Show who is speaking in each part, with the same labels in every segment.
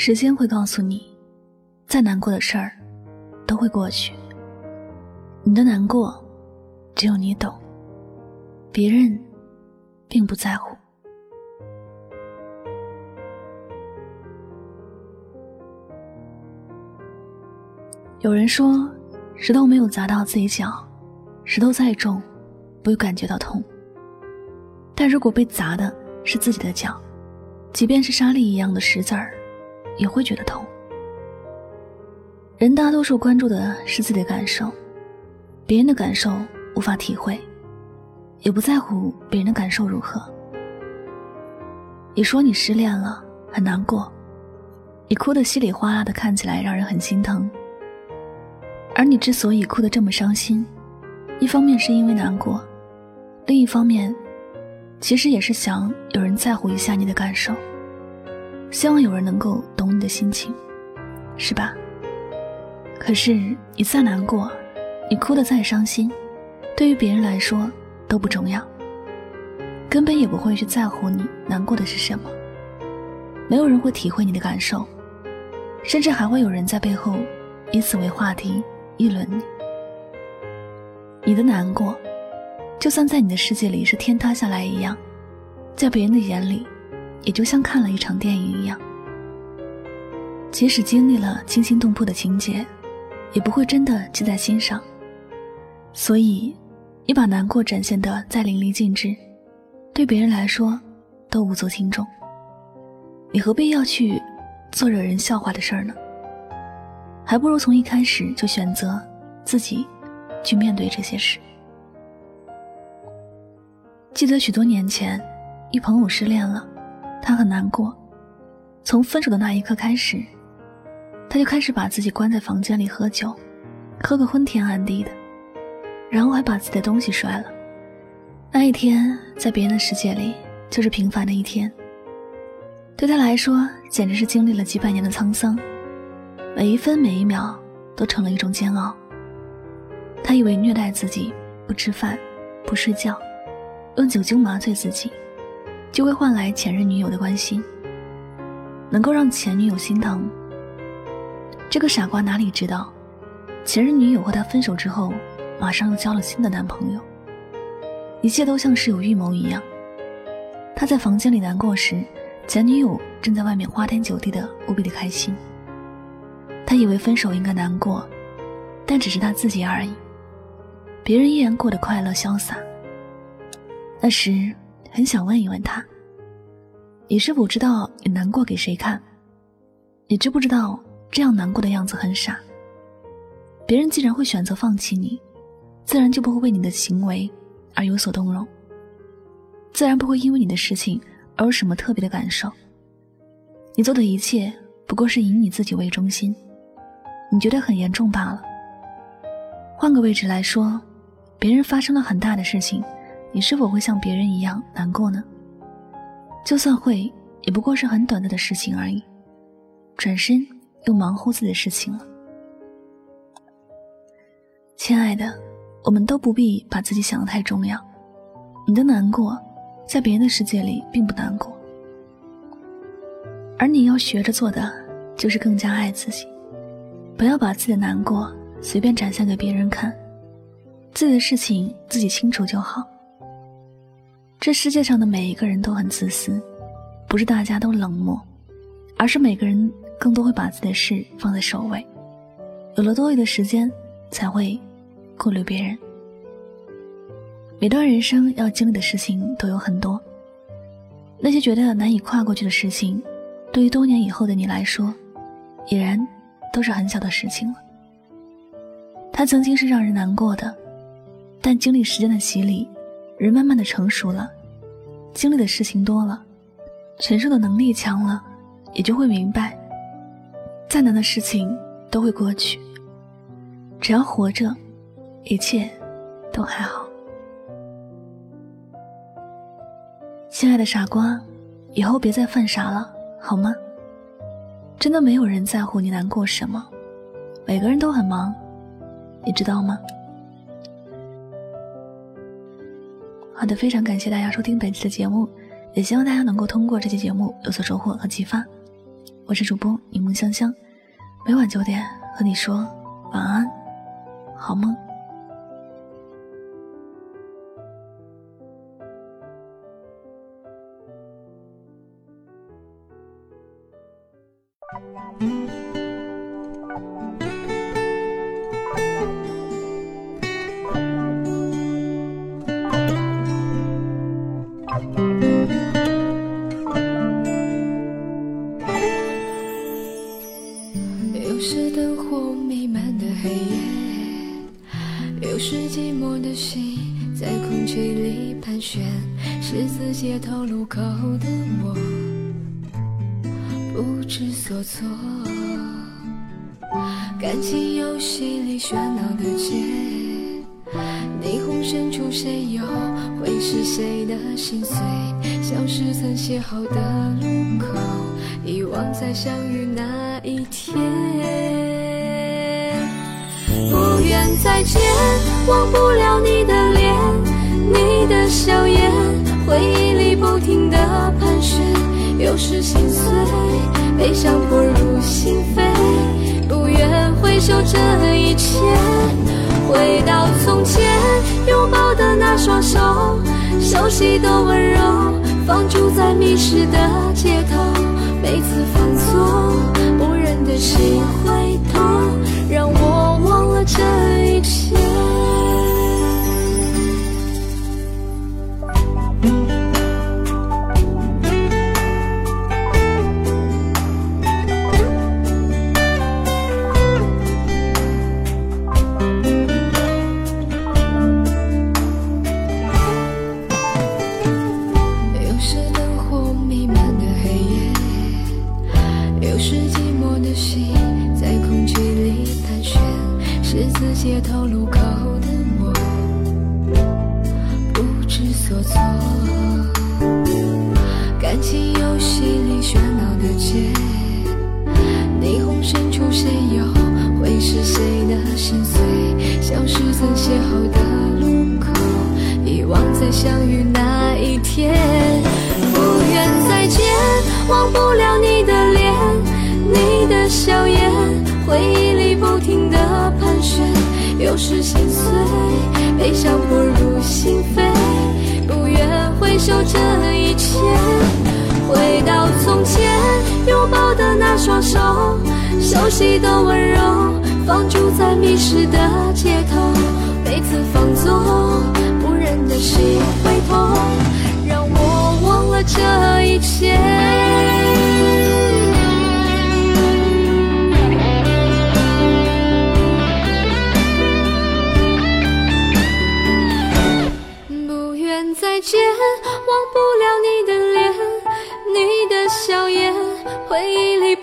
Speaker 1: 时间会告诉你，再难过的事儿都会过去。你的难过，只有你懂，别人并不在乎。有人说，石头没有砸到自己脚，石头再重，不会感觉到痛。但如果被砸的是自己的脚，即便是沙粒一样的石子儿。也会觉得痛。人大多数关注的是自己的感受，别人的感受无法体会，也不在乎别人的感受如何。你说你失恋了，很难过，你哭得稀里哗啦的，看起来让人很心疼。而你之所以哭得这么伤心，一方面是因为难过，另一方面，其实也是想有人在乎一下你的感受。希望有人能够懂你的心情，是吧？可是你再难过，你哭得再伤心，对于别人来说都不重要，根本也不会去在乎你难过的是什么。没有人会体会你的感受，甚至还会有人在背后以此为话题议论你。你的难过，就算在你的世界里是天塌下来一样，在别人的眼里。也就像看了一场电影一样，即使经历了惊心动魄的情节，也不会真的记在心上。所以，你把难过展现的再淋漓尽致，对别人来说都无足轻重。你何必要去做惹人笑话的事儿呢？还不如从一开始就选择自己去面对这些事。记得许多年前，一朋友失恋了。他很难过，从分手的那一刻开始，他就开始把自己关在房间里喝酒，喝个昏天暗地的，然后还把自己的东西摔了。那一天在别人的世界里就是平凡的一天，对他来说简直是经历了几百年的沧桑，每一分每一秒都成了一种煎熬。他以为虐待自己，不吃饭，不睡觉，用酒精麻醉自己。就会换来前任女友的关心，能够让前女友心疼。这个傻瓜哪里知道，前任女友和他分手之后，马上又交了新的男朋友。一切都像是有预谋一样。他在房间里难过时，前女友正在外面花天酒地的无比的开心。他以为分手应该难过，但只是他自己而已，别人依然过得快乐潇洒。那时。很想问一问他：你是否知道你难过给谁看？你知不知道这样难过的样子很傻？别人既然会选择放弃你，自然就不会为你的行为而有所动容，自然不会因为你的事情而有什么特别的感受。你做的一切不过是以你自己为中心，你觉得很严重罢了。换个位置来说，别人发生了很大的事情。你是否会像别人一样难过呢？就算会，也不过是很短暂的事情而已，转身又忙乎自己的事情了。亲爱的，我们都不必把自己想得太重要。你的难过，在别人的世界里并不难过，而你要学着做的，就是更加爱自己，不要把自己的难过随便展现给别人看，自己的事情自己清楚就好。这世界上的每一个人都很自私，不是大家都冷漠，而是每个人更多会把自己的事放在首位，有了多余的时间才会顾虑别人。每段人生要经历的事情都有很多，那些觉得难以跨过去的事情，对于多年以后的你来说，已然都是很小的事情了。它曾经是让人难过的，但经历时间的洗礼。人慢慢的成熟了，经历的事情多了，承受的能力强了，也就会明白，再难的事情都会过去。只要活着，一切都还好。亲爱的傻瓜，以后别再犯傻了，好吗？真的没有人在乎你难过什么，每个人都很忙，你知道吗？好的，非常感谢大家收听本期的节目，也希望大家能够通过这期节目有所收获和启发。我是主播柠檬香香，每晚九点和你说晚安，好梦。
Speaker 2: 有时灯火弥漫的黑夜，有时寂寞的心在空气里盘旋。十字街头路口的我，不知所措。感情游戏里喧闹的街，霓虹深处谁又会是谁的心碎？像是曾邂逅的路口，遗忘在相遇那一天。不愿再见，忘不了你的脸，你的笑颜，回忆里不停的盘旋，有时心碎，悲伤迫入心扉，不愿回首这一切，回到从前，拥抱的那双手，熟悉的温柔，放逐在迷失的街头，每次犯错，不忍的心会痛，让我忘了这一切。我的心在空气里盘旋。十字街头路口的我，不知所措。感情游戏里喧闹的街，霓虹深处谁又会是谁的心？是心碎，悲伤不入心扉，不愿回首这一切，回到从前，拥抱的那双手，熟悉的温柔，放逐在迷失的街头，每次放纵，不忍的心会痛，让我忘了这一切。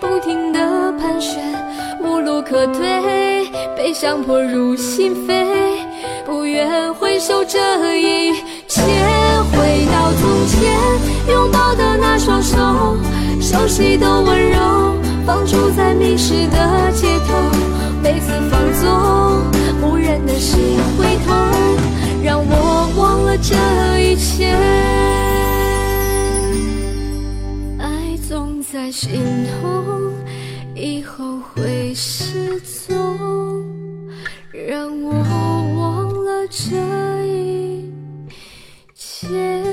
Speaker 2: 不停的盘旋，无路可退，悲伤迫入心扉，不愿回首这一切，回到从前，拥抱的那双手，熟悉的温柔，放逐在迷失的街头，每次放纵，无人的心会痛，让我忘了这一切。心痛以后会失踪。让我忘了这一切。